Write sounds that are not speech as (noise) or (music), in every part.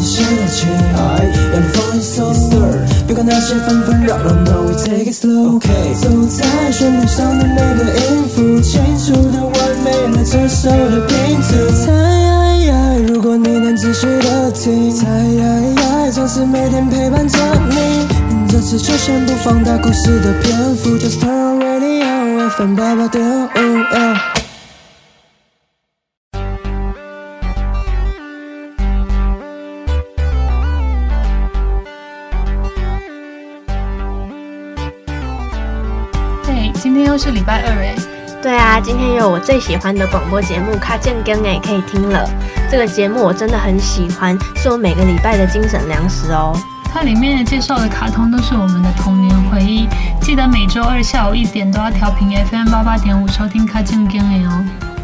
现在起让你放松，别管那些纷纷扰扰，No we take it slow。走在旋律上的每个音符，清楚的完美了这首的拼图。猜，如果你能仔细的听，猜，总是每天陪伴着你。这次就先不放大故事的篇幅，Just turn on radio FM 八八点五。是礼拜二哎，对啊，今天有我最喜欢的广播节目《卡健更》哎，可以听了。这个节目我真的很喜欢，是我每个礼拜的精神粮食哦。它里面介绍的卡通都是我们的童年回忆，记得每周二下午一点都要调频 FM 八八点五收听《卡健更》哎哦。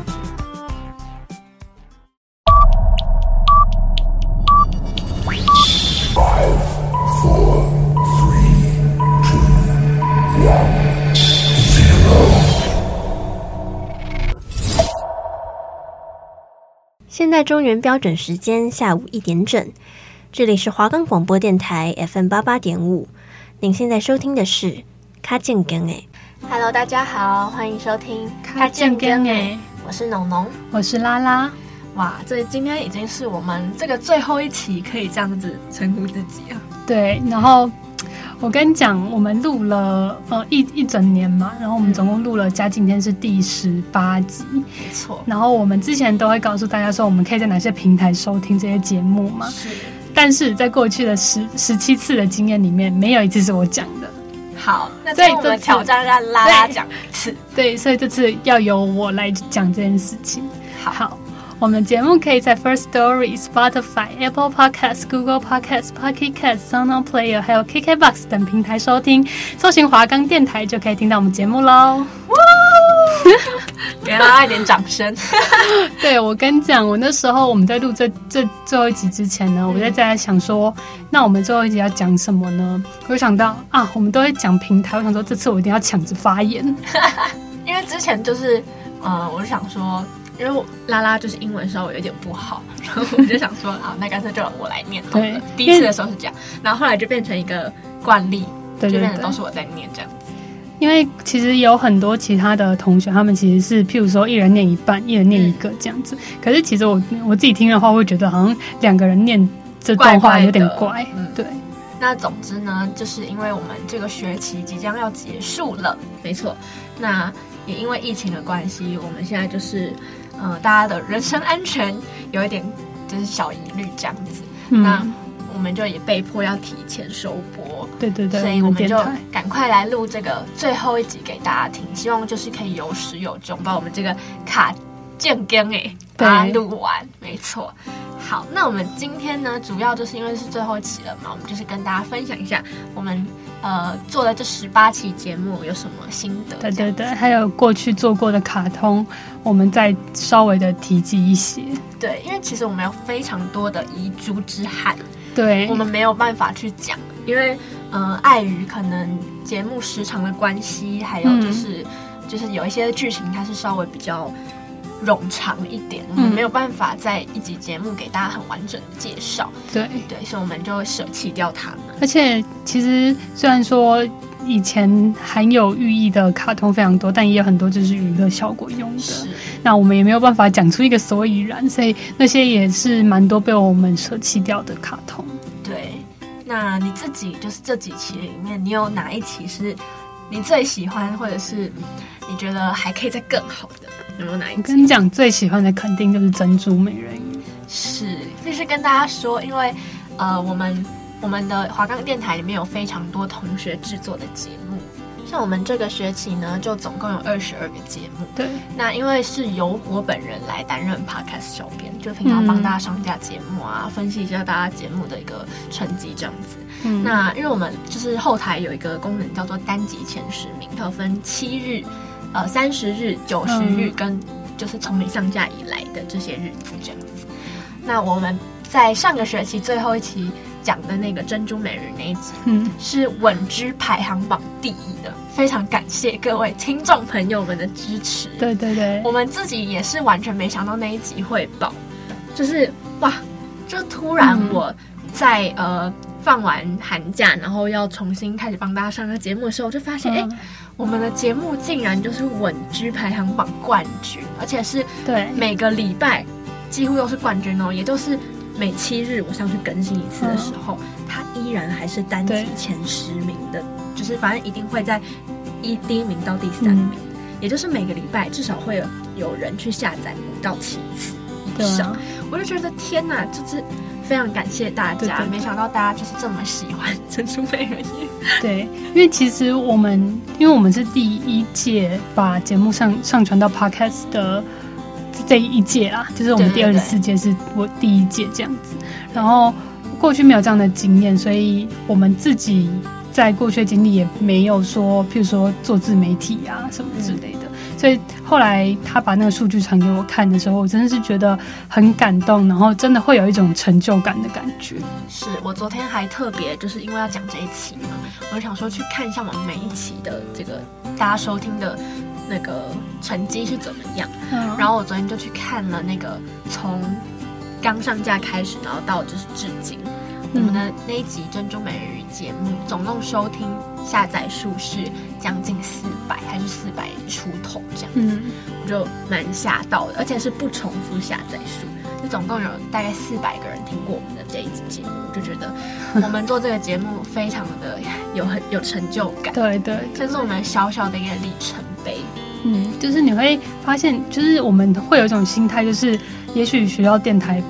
在中原标准时间下午一点整，这里是华冈广播电台 FM 八八点五。您现在收听的是《卡健更》诶，Hello，大家好，欢迎收听《卡健更》诶，我是农农，我是拉拉。哇，这今天已经是我们这个最后一期，可以这样子称呼自己啊。对，然后。我跟你讲，我们录了呃一一整年嘛，然后我们总共录了加今天是第十八集，没错。然后我们之前都会告诉大家说，我们可以在哪些平台收听这些节目嘛。是。但是在过去的十十七次的经验里面，没有一次是我讲的。好，那所以我们挑战让拉拉讲一次。对，所以这次要由我来讲这件事情。好。好我们节目可以在 First Story、Spotify、Apple Podcasts、Google Podcasts、Pocket Casts、SoundOn Player 还有 KKBox 等平台收听，搜寻华冈电台就可以听到我们节目喽！哇，给大家一点掌声。(laughs) 对，我跟你讲，我那时候我们在录这这最后一集之前呢，我在在想说，那我们最后一集要讲什么呢？我想到啊，我们都会讲平台，我想说这次我一定要抢着发言，(laughs) 因为之前就是，呃，我就想说。因为拉拉就是英文稍微有点不好，(laughs) 然后我就想说，好，那干脆就让我来念好了。对，第一次的时候是这样，然后后来就变成一个惯例，对对对，就变成都是我在念这样子。因为其实有很多其他的同学，他们其实是譬如说一人念一半，一人念一个这样子。嗯、可是其实我我自己听的话，会觉得好像两个人念这段话有点怪嗯，对。那总之呢，就是因为我们这个学期即将要结束了，没错。那也因为疫情的关系，我们现在就是。呃，大家的人身安全有一点就是小疑虑这样子，嗯，那我们就也被迫要提前收播，对对对，所以我们就赶快来录这个最后一集给大家听，希望就是可以有始有终，把我们这个卡健更诶把它录完，没错。好，那我们今天呢，主要就是因为是最后一期了嘛，我们就是跟大家分享一下我们。呃，做了这十八期节目有什么心得？对对对，还有过去做过的卡通，我们再稍微的提及一些。对，因为其实我们有非常多的遗珠之憾，对，我们没有办法去讲，因为呃，碍于可能节目时长的关系，还有就是、嗯、就是有一些剧情它是稍微比较。冗长一点，我们没有办法在一集节目给大家很完整的介绍。对对，所以我们就舍弃掉它们。而且，其实虽然说以前含有寓意的卡通非常多，但也有很多就是娱乐效果用的。是。那我们也没有办法讲出一个所以然，所以那些也是蛮多被我们舍弃掉的卡通。对。那你自己就是这几期里面，你有哪一期是你最喜欢，或者是你觉得还可以再更好的？有没有哪一？我跟你讲，最喜欢的肯定就是珍珠美人鱼。是，就是跟大家说，因为呃，我们我们的华冈电台里面有非常多同学制作的节目，像我们这个学期呢，就总共有二十二个节目。对。那因为是由我本人来担任 Podcast 小编，就平常帮大家上架节目啊，嗯、分析一下大家节目的一个成绩这样子。嗯。那因为我们就是后台有一个功能叫做单集前十名，它分七日。呃，三十日、九十日跟就是从你上架以来的这些日子这样子。那我们在上个学期最后一期讲的那个珍珠美人那一集，嗯，是稳居排行榜第一的，非常感谢各位听众朋友们的支持。对对对，我们自己也是完全没想到那一集会爆，就是哇，就突然我在、嗯、呃放完寒假，然后要重新开始帮大家上个节目的时候，我就发现，哎、我们的节目竟然就是稳居排行榜冠军，而且是对每个礼拜几乎都是冠军哦，也就是每七日我上去更新一次的时候，它、嗯、依然还是单集前十名的，就是反正一定会在一第一名到第三名。嗯也就是每个礼拜至少会有有人去下载五到七次以上，啊、我就觉得天哪，就是非常感谢大家，对对对，没想到大家就是这么喜欢 (laughs) 珍珠美人鱼。对，因为其实我们因为我们是第一届把节目上上传到 Podcast 的这一届啦，就是我们第二十四届是我第一届这样子，然后过去没有这样的经验，所以我们自己。在过去的经历也没有说，譬如说做自媒体啊什么之类的，嗯、所以后来他把那个数据传给我看的时候，我真的是觉得很感动，然后真的会有一种成就感的感觉。是我昨天还特别就是因为要讲这一期嘛，我就想说去看一下我们每一期的这个大家收听的那个成绩是怎么样。嗯、然后我昨天就去看了那个从刚上架开始，然后到就是至今。我们的那一集《珍珠美人鱼》节目，总共收听下载数是将近四百，还是四百出头这样子，嗯、我就蛮吓到的，而且是不重复下载数，就总共有大概四百个人听过我们的这一集节目，我就觉得我们做这个节目非常的有很有成就感，对对，这是我们小小的一个里程碑。嗯，就是你会发现，就是我们会有一种心态，就是也许学校电台。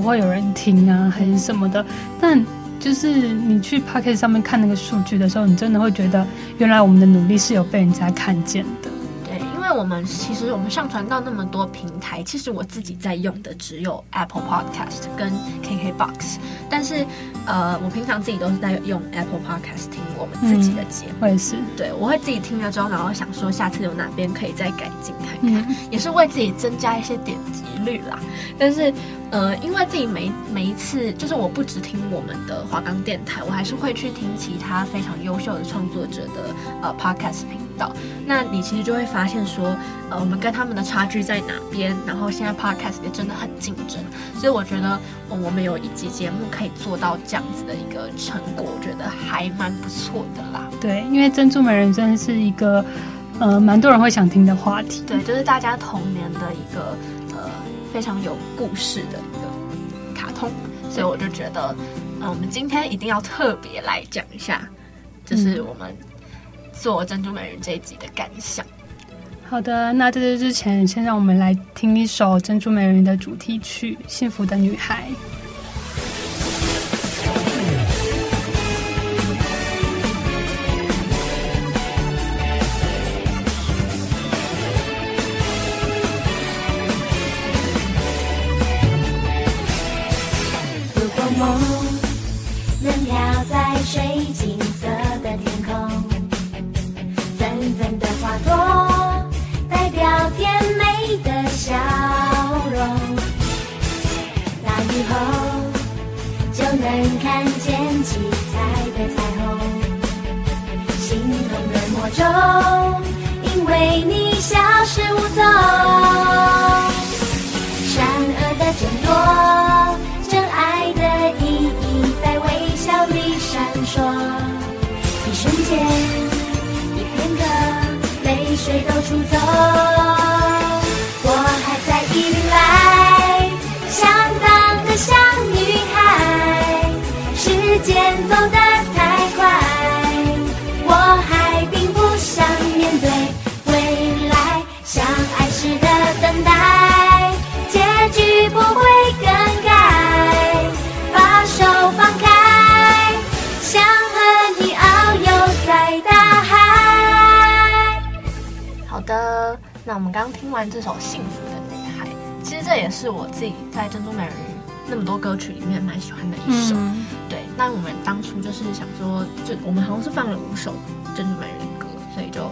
不会有人听啊，还是什么的？但就是你去 Podcast 上面看那个数据的时候，你真的会觉得，原来我们的努力是有被人家看见的。对，因为我们其实我们上传到那么多平台，其实我自己在用的只有 Apple Podcast 跟 KKBox，但是呃，我平常自己都是在用 Apple Podcast 听我们自己的节目。我也是，对，我会自己听了之后，然后想说下次有哪边可以再改进看看，嗯、也是为自己增加一些点击率啦。但是。呃，因为自己每每一次，就是我不只听我们的华冈电台，我还是会去听其他非常优秀的创作者的呃 podcast 频道。那你其实就会发现说，呃，我们跟他们的差距在哪边？然后现在 podcast 也真的很竞争，所以我觉得，呃，我们有一集节目可以做到这样子的一个成果，我觉得还蛮不错的啦。对，因为珍珠美人真的是一个呃蛮多人会想听的话题。对，就是大家童年的一个。非常有故事的一个卡通，所以我就觉得，嗯，我们今天一定要特别来讲一下，就是我们做珍珠美人这一集的感想。好的，那在这之前，先让我们来听一首珍珠美人的主题曲《幸福的女孩》。一片的泪水都出走。听完这首《幸福的女孩》，其实这也是我自己在《珍珠美人鱼》那么多歌曲里面蛮喜欢的一首。嗯、对，那我们当初就是想说，就我们好像是放了五首《珍珠美人鱼》的歌，所以就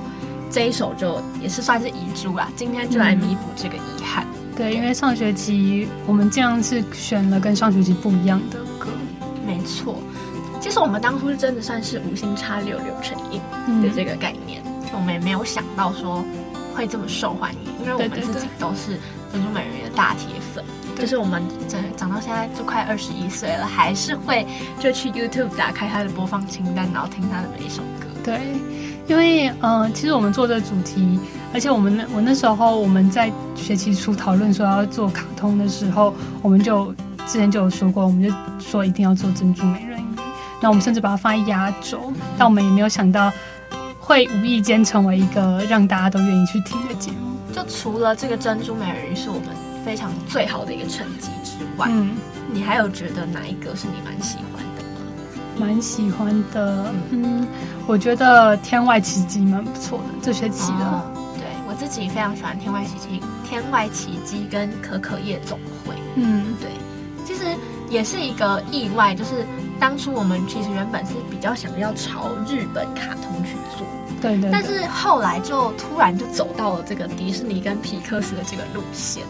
这一首就也是算是遗珠啦。今天就来弥补这个遗憾。嗯、对，因为上学期我们这样是选了跟上学期不一样的歌。没错，其实我们当初是真的算是无心插柳柳成荫的这个概念，嗯、我们也没有想到说。会这么受欢迎，因为我们自己都是珍珠美人鱼的大铁粉，就是我们长长到现在就快二十一岁了，还是会就去 YouTube 打开他的播放清单，然后听他的每一首歌。对，因为嗯、呃，其实我们做这个主题，而且我们那我那时候我们在学期初讨论说要做卡通的时候，我们就之前就有说过，我们就说一定要做珍珠美人鱼，那我们甚至把它放在压轴，但我们也没有想到。会无意间成为一个让大家都愿意去听的节目。就除了这个珍珠美人鱼是我们非常最好的一个成绩之外，嗯，你还有觉得哪一个是你蛮喜欢的吗？蛮喜欢的，嗯，我觉得天外奇迹蛮不错的，这学期的。哦，对，我自己非常喜欢天外奇迹，天外奇迹跟可可夜总会。嗯，对，其实也是一个意外，就是当初我们其实原本是比较想要朝日本卡通去做。对，对对，但是后来就突然就走到了这个迪士尼跟皮克斯的这个路线，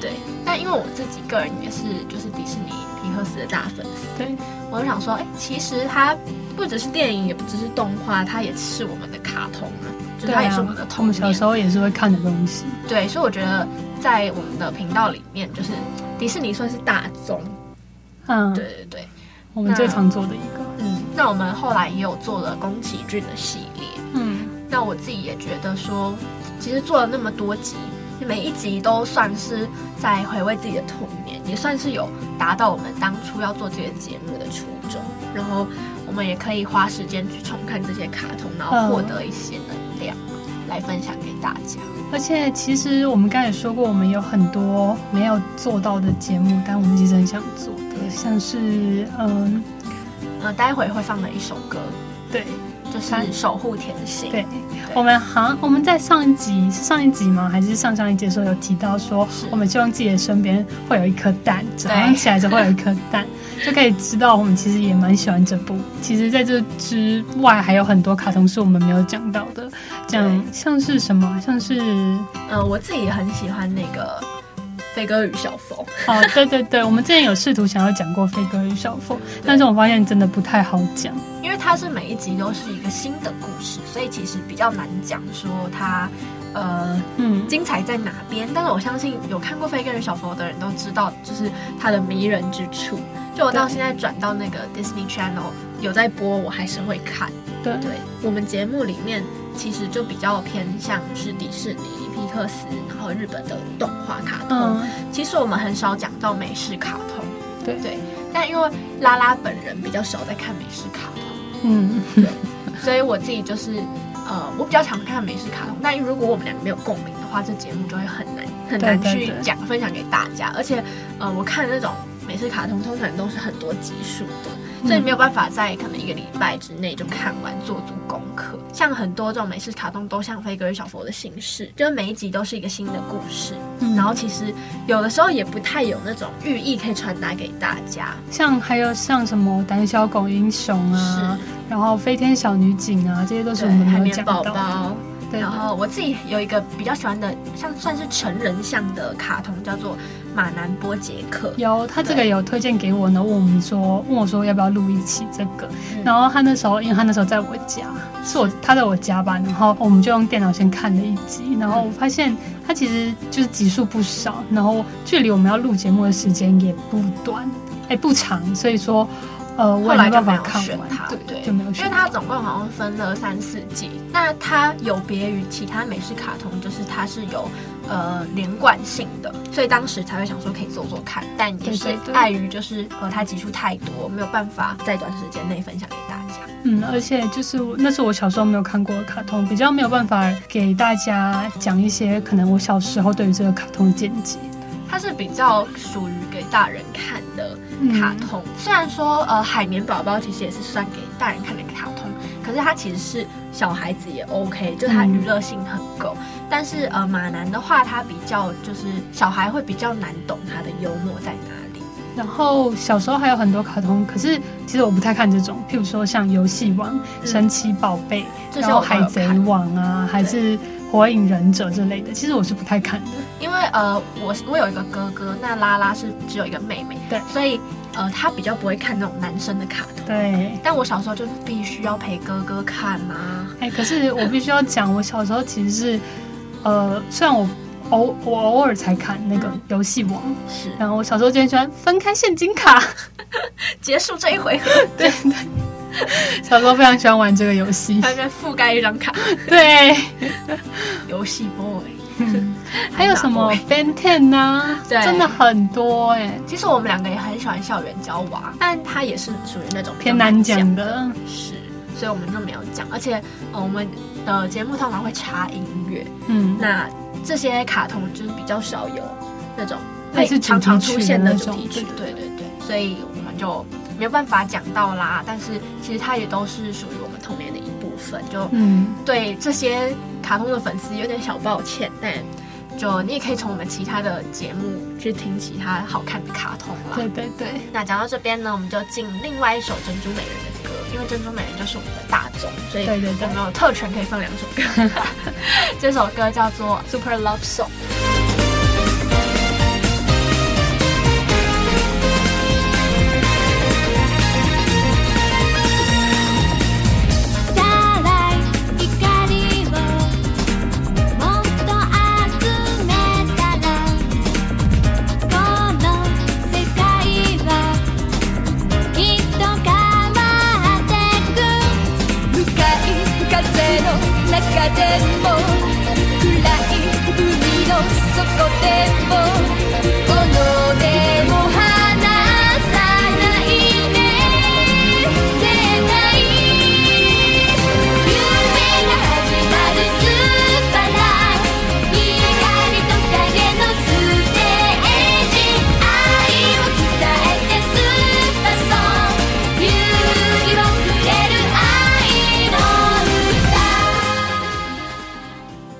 对。但因为我自己个人也是就是迪士尼、皮克斯的大粉丝，对，我就想说，哎，其实它不只是电影，也不只是动画，它也是我们的卡通啊，就是它也是我们的童年。我们小时候也是会看的东西。对，所以我觉得在我们的频道里面，就是迪士尼算是大宗。嗯，对对对，我们最常做的一个。嗯，那我们后来也有做了宫崎骏的系列。嗯，那我自己也觉得说，其实做了那么多集，每一集都算是在回味自己的童年，也算是有达到我们当初要做这个节目的初衷。然后我们也可以花时间去重看这些卡通，然后获得一些能量来分享给大家。而且，其实我们刚才也说过，我们有很多没有做到的节目，但我们其实很想做的，像是嗯呃，待会会放的一首歌，对。就是守护甜心。对，我们好像我们在上一集是上一集吗？还是上上一集的时候有提到说，我们希望自己的身边会有一颗蛋，早上起来就会有一颗蛋，(laughs) 就可以知道我们其实也蛮喜欢这部。其实在这之外还有很多卡通是我们没有讲到的，讲像是什么，像是呃，我自己也很喜欢那个。飞哥与小佛，哦，对对对，(laughs) 我们之前有试图想要讲过飞哥与小佛，但是我发现真的不太好讲，因为它是每一集都是一个新的故事，所以其实比较难讲说它，呃，嗯，精彩在哪边。但是我相信有看过飞哥与小佛的人都知道，就是它的迷人之处。就我到现在转到那个 Disney Channel 有在播，我还是会看。对对，我们节目里面其实就比较偏向是迪士尼。皮克斯，然后日本的动画卡通，嗯，其实我们很少讲到美式卡通，对对。但因为拉拉本人比较少在看美式卡通，嗯，对，所以我自己就是呃，我比较常看美式卡通。但如果我们两个没有共鸣的话，这节目就会很难很难去讲分享给大家。而且呃，我看那种美式卡通通常都是很多集数的。所以没有办法在可能一个礼拜之内就看完，做足功课。像很多这种美式卡通都像飞哥与小佛的形式，就是每一集都是一个新的故事。嗯、然后其实有的时候也不太有那种寓意可以传达给大家。像还有像什么胆小狗英雄啊，然后飞天小女警啊，这些都是我们没有讲到的。然后我自己有一个比较喜欢的，像算是成人向的卡通，叫做《马南波杰克》。有他这个有推荐给我呢，问我们说，问我说要不要录一期这个。嗯、然后他那时候，因为他那时候在我家，是我他在我家吧，然后我们就用电脑先看了一集，然后我发现他其实就是集数不少，然后距离我们要录节目的时间也不短，哎不长，所以说。呃，后来就没有选它，对对，就没有选，因为它总共好像分了三四季。那它有别于其他美式卡通，就是它是有呃连贯性的，所以当时才会想说可以做做看。但也是碍于就是呃它集数太多，没有办法在短时间内分享给大家。嗯，而且就是那是我小时候没有看过的卡通，比较没有办法给大家讲一些可能我小时候对于这个卡通的见解。它是比较属于给大人看的卡通，嗯、虽然说呃海绵宝宝其实也是算给大人看的卡通，可是它其实是小孩子也 OK，就它娱乐性很够。嗯、但是呃马男的话，它比较就是小孩会比较难懂它的幽默在哪里。然后小时候还有很多卡通，可是其实我不太看这种，譬如说像游戏王、嗯、神奇宝贝，然后海贼王啊，还是。火影忍者之类的，其实我是不太看的，因为呃，我我有一个哥哥，那拉拉是只有一个妹妹，对，所以呃，他比较不会看那种男生的卡通，对。但我小时候就是必须要陪哥哥看啊，哎，可是我必须要讲，我小时候其实是呃，虽然我偶我偶尔才看那个游戏王，是，然后我小时候就很喜欢分开现金卡，(laughs) 结束这一回合。对 (laughs) 对，(laughs) 小时候非常喜欢玩这个游戏，还在覆盖一张卡。(laughs) 对，游戏 boy。嗯，还有什么 Ben Ten 呢？对，真的很多哎、欸。其实我们两个也很喜欢校园交娃，但他也是属于那种偏难讲。的，是，所以我们就没有讲。而且，呃、我们的节目通常会插音乐，嗯，那这些卡通就是比较少有那种会常常出现的主题曲，对对对，所以我们就没有办法讲到啦。但是其实它也都是属于我们童年的一部分，就嗯，对这些。卡通的粉丝有点小抱歉，但就你也可以从我们其他的节目去听其他好看的卡通了。对对对。那讲到这边呢，我们就进另外一首珍珠美人的歌，因为珍珠美人就是我们的大众，所以我们有特权可以放两首歌。(laughs) 这首歌叫做《Super Love Song》。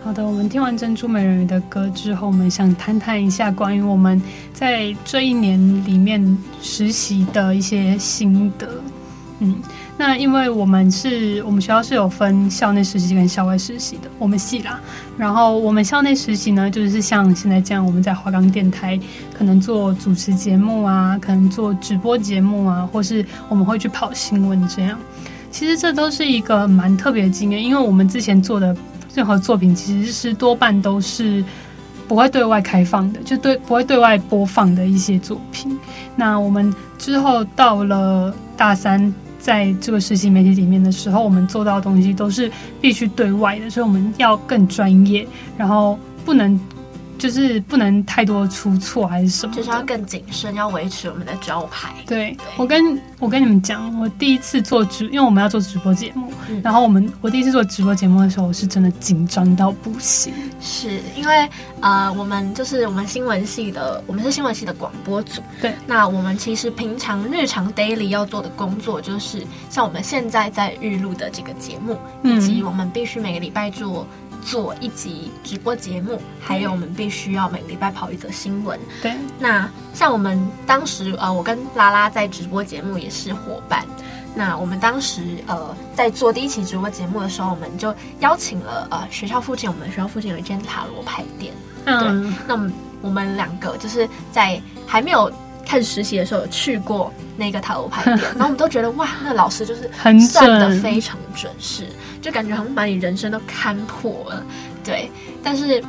好的，我们听完珍珠美人鱼的歌之后，我们想谈谈一下关于我们在这一年里面实习的一些心得。嗯，那因为我们是我们学校是有分校内实习跟校外实习的，我们系啦。然后我们校内实习呢，就是像现在这样，我们在华冈电台可能做主持节目啊，可能做直播节目啊，或是我们会去跑新闻这样。其实这都是一个蛮特别的经验，因为我们之前做的。任何作品其实是多半都是不会对外开放的，就对不会对外播放的一些作品。那我们之后到了大三，在这个实习媒体里面的时候，我们做到的东西都是必须对外的，所以我们要更专业，然后不能。就是不能太多出错还是什么，就是要更谨慎，要维持我们的招牌。对，对我跟我跟你们讲，我第一次做直，因为我们要做直播节目，嗯，然后我们我第一次做直播节目的时候，我是真的紧张到不行。是因为呃，我们就是我们新闻系的，我们是新闻系的广播组。对，那我们其实平常日常 daily 要做的工作，就是像我们现在在预录的这个节目，以及我们必须每个礼拜做。做一集直播节目，还有我们必须要每个礼拜跑一则新闻。对，那像我们当时呃，我跟拉拉在直播节目也是伙伴。那我们当时呃在做第一期直播节目的时候，我们就邀请了呃学校附近，我们学校附近有一间塔罗牌店。嗯，对，那我们我们两个就是在还没有开始实习的时候有去过那个塔罗牌店，(laughs) 然后我们都觉得哇，那老师就是算的非常准，是。就感觉好像把你人生都看破了，对。但是，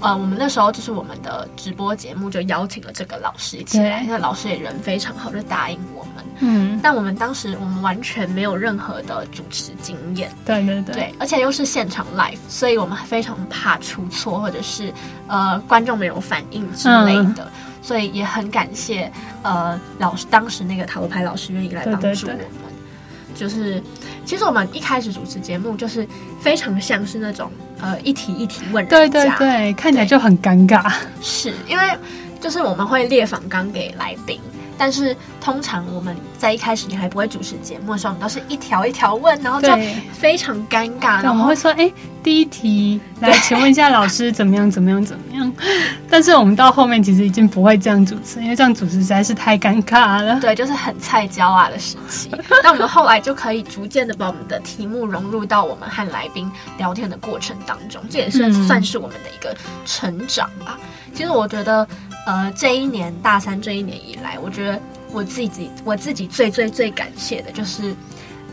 呃，我们那时候就是我们的直播节目就邀请了这个老师一起来，那老师也人非常好，就答应我们。嗯。但我们当时我们完全没有任何的主持经验，对对对，对，而且又是现场 live，所以我们非常怕出错，或者是呃观众没有反应之类的，嗯，所以也很感谢呃老师当时那个塔罗牌老师愿意来帮助我们。对对对就是，其实我们一开始主持节目就是非常像是那种呃一题一题问人家，对对对，看起来就很尴尬。是因为就是我们会列访纲给来宾。但是通常我们在一开始你还不会主持节目的时候，我们都是一条一条问，然后就非常尴尬。然后我们会说：“哎，第一题来，请问一下老师怎么样？怎么样？怎么样？”但是我们到后面其实已经不会这样主持，因为这样主持实在是太尴尬了。(laughs) 对，就是很菜椒啊的时期。那我们后来就可以逐渐的把我们的题目融入到我们和来宾聊天的过程当中，这也是算是我们的一个成长吧。嗯、其实我觉得。呃，这一年大三这一年以来，我觉得我自己我自己最最最感谢的就是，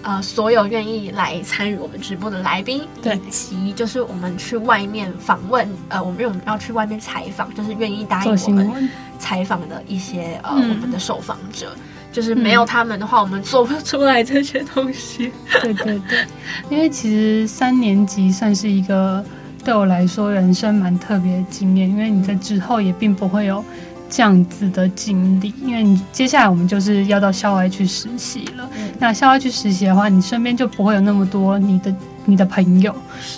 呃所有愿意来参与我们直播的来宾，以及就是我们去外面访问，呃，我们因为我们要去外面采访，就是愿意答应我们采访的一些呃、嗯、我们的受访者，就是没有他们的话，嗯、我们做不出来这些东西。对对对，因为其实三年级算是一个对我来说人生蛮特别的经验，因为你在之后也并不会有。这样子的经历，因为你接下来我们就是要到校外去实习了。嗯、那校外去实习的话，你身边就不会有那么多你的你的朋友，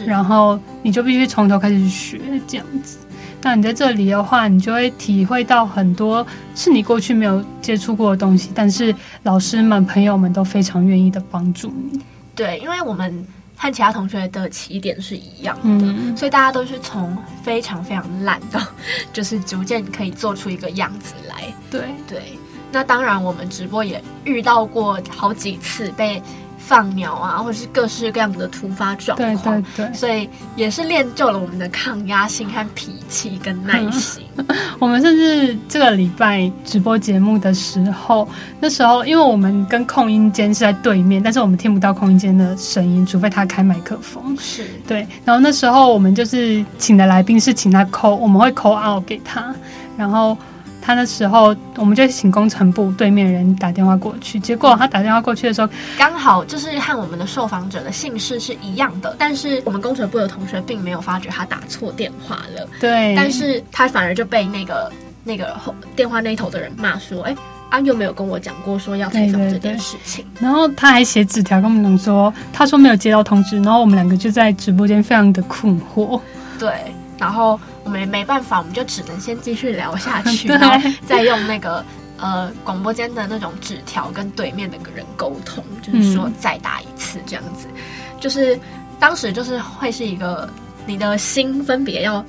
然后你就必须从头开始学这样子。那你在这里的话，你就会体会到很多是你过去没有接触过的东西，但是老师们、朋友们都非常愿意的帮助你。对，因为我们。和其他同学的起点是一样的，嗯，所以大家都是从非常非常烂的，(laughs) 就是逐渐可以做出一个样子来。对对，那当然我们直播也遇到过好几次被。放鸟啊，或者是各式各样的突发状况，对对对，所以也是练就了我们的抗压性和脾气跟耐心。嗯、(laughs) 我们甚至这个礼拜直播节目的时候，那时候因为我们跟控音间是在对面，但是我们听不到控音间的声音，除非他开麦克风。是对，然后那时候我们就是请的来宾是请他 call，我们会 call out 给他，然后。他那时候，我们就请工程部对面人打电话过去。结果他打电话过去的时候，刚好就是和我们的受访者的姓氏是一样的，但是我们工程部的同学并没有发觉他打错电话了。对，但是他反而就被那个那个电话那头的人骂说：“哎、欸，啊又没有跟我讲过说要采访这件事情。”然后他还写纸条跟我们说：“他说没有接到通知。”然后我们两个就在直播间非常的困惑。对，然后。我们没办法，我们就只能先继续聊下去，(laughs) 然后再用那个呃广播间的那种纸条跟对面的个人沟通，就是说再打一次这样子。嗯、就是当时就是会是一个你的心分别要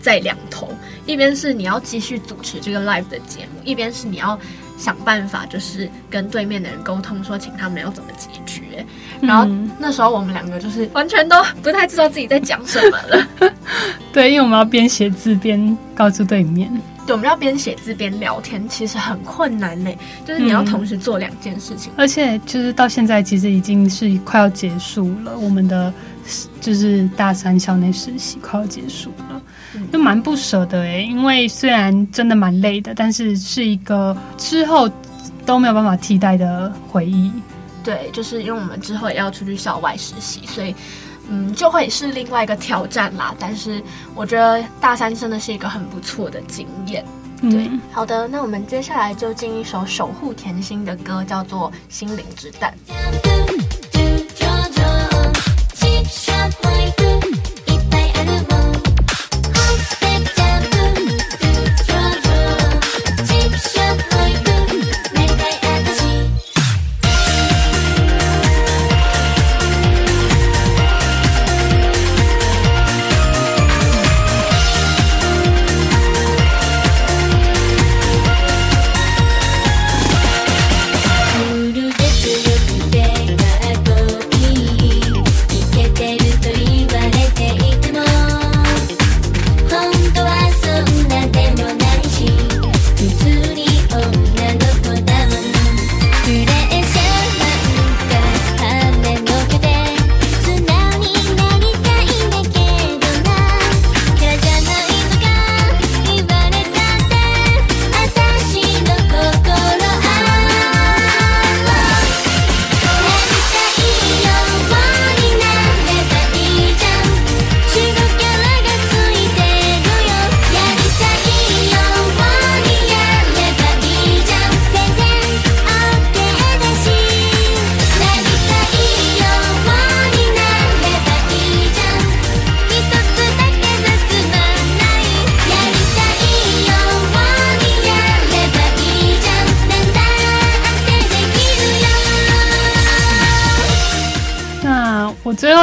在两头，一边是你要继续主持这个 live 的节目，一边是你要想办法就是跟对面的人沟通，说请他们要怎么解决。然后那时候我们两个就是完全都不太知道自己在讲什么了。(laughs) 对，因为我们要边写字边告诉对面。对，我们要边写字边聊天，其实很困难嘞。就是你要同时做两件事情，而且就是到现在其实已经是快要结束了，我们的就是大三校内实习快要结束了，就蛮不舍得哎。因为虽然真的蛮累的，但是是一个之后都没有办法替代的回忆。对，就是因为我们之后也要出去校外实习，所以，嗯，就会是另外一个挑战啦。但是我觉得大三真的是一个很不错的经验。对，嗯、好的，那我们接下来就进一首守护甜心的歌，叫做《心灵之蛋》。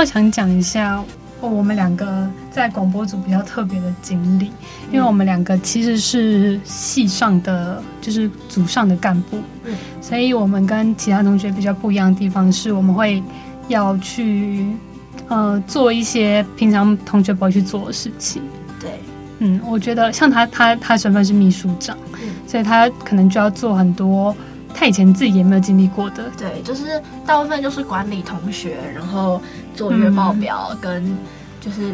想讲一下我们两个在广播组比较特别的经历，因为我们两个其实是系上的，就是组上的干部，所以我们跟其他同学比较不一样的地方是，我们会要去呃做一些平常同学不会去做的事情。对，嗯，我觉得像他，他他身份是秘书长，所以他可能就要做很多。他以前自己也没有经历过的。对，就是大部分就是管理同学，然后做月报表，嗯、跟就是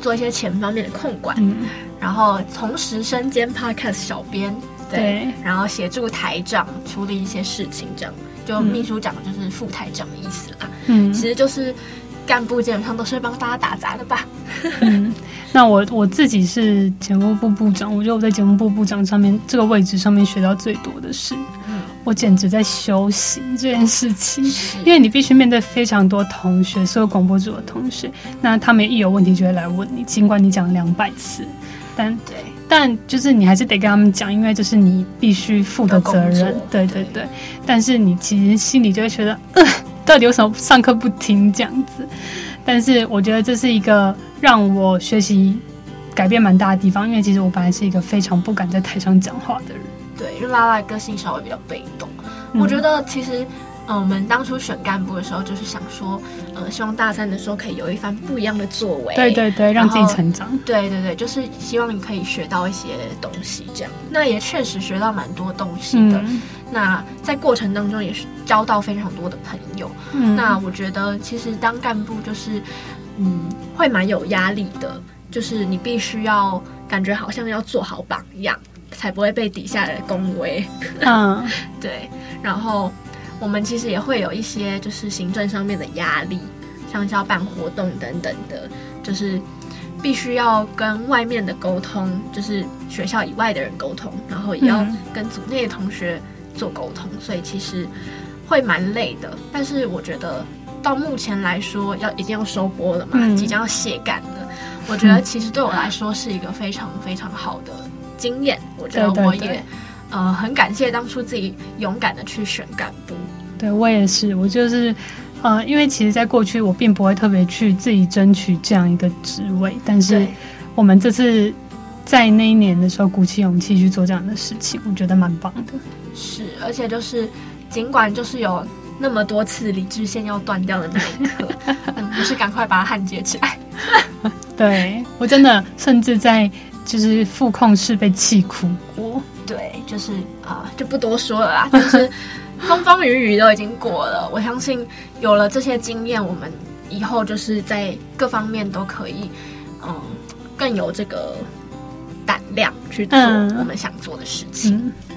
做一些钱方面的控管，嗯、然后同时身兼 podcast 小编，对，对然后协助台长处理一些事情，这样就秘书长就是副台长的意思啦。嗯，其实就是。干部基本上都是帮大家打杂的吧？嗯，那我我自己是节目部部长，我觉得我在节目部部长上面这个位置上面学到最多的是，嗯，我简直在修行这件事情，因为你必须面对非常多同学，所有广播组的同学，那他们一有问题就会来问你，尽管你讲两百次，但对，但就是你还是得跟他们讲，因为这是你必须负的责任，对对对，但是你其实心里就会觉得，呃。到底有什么上课不听这样子？但是我觉得这是一个让我学习改变蛮大的地方，因为其实我本来是一个非常不敢在台上讲话的人。对，因为拉拉的个性稍微比较被动。嗯、我觉得其实。嗯，我们当初选干部的时候，就是想说，呃，希望大三的时候可以有一番不一样的作为，对对对，让自己成长。对对对，就是希望你可以学到一些东西，这样。那也确实学到蛮多东西的。嗯、那在过程当中也是交到非常多的朋友。嗯，那我觉得其实当干部就是，嗯，会蛮有压力的，就是你必须要感觉好像要做好榜样，才不会被底下的恭维。嗯，(laughs) 对，然后。我们其实也会有一些就是行政上面的压力，像是要办活动等等的，就是必须要跟外面的沟通，就是学校以外的人沟通，然后也要跟组内的同学做沟通，所以其实会蛮累的。但是我觉得到目前来说，要已经要收播了嘛，即将要卸干了，我觉得其实对我来说是一个非常非常好的经验。我觉得我也。呃，很感谢当初自己勇敢的去选干部。对，我也是，我就是，呃，因为其实，在过去我并不会特别去自己争取这样一个职位，但是我们这次在那一年的时候鼓起勇气去做这样的事情，我觉得蛮棒的。是，而且就是尽管就是有那么多次理智线要断掉的那一刻，(laughs) 嗯，还是赶快把它焊接起来。(laughs) 对，我真的甚至在就是副控室被气哭过。对，就是啊、呃，就不多说了啦。就是 (laughs) 风风雨雨都已经过了，我相信有了这些经验，我们以后就是在各方面都可以，嗯，更有这个胆量去做我们想做的事情。嗯嗯、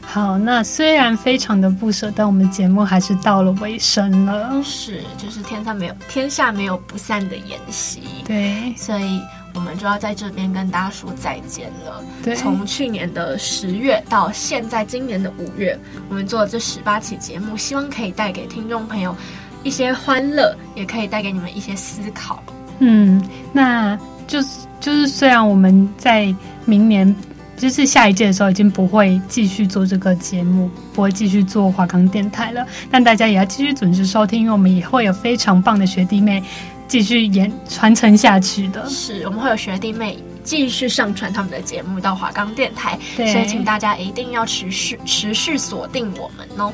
好，那虽然非常的不舍，但我们节目还是到了尾声了。是，就是天上没有天下没有不散的筵席。对，所以。我们就要在这边跟大家说再见了。对，从去年的十月到现在今年的五月，我们做了这十八期节目，希望可以带给听众朋友一些欢乐，也可以带给你们一些思考。嗯，那就是就是，虽然我们在明年就是下一届的时候已经不会继续做这个节目，不会继续做华冈电台了，但大家也要继续准时收听，因为我们也会有非常棒的学弟妹。继续演传承下去的，是我们会有学弟妹继续上传他们的节目到华冈电台，所以请大家一定要持续持续锁定我们哦。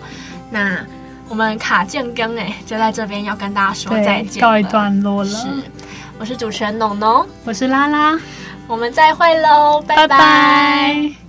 那我们卡健更哎，就在这边要跟大家说再见，告一段落了。是，我是主持人农农，我是拉拉，我们再会喽，拜拜。拜拜。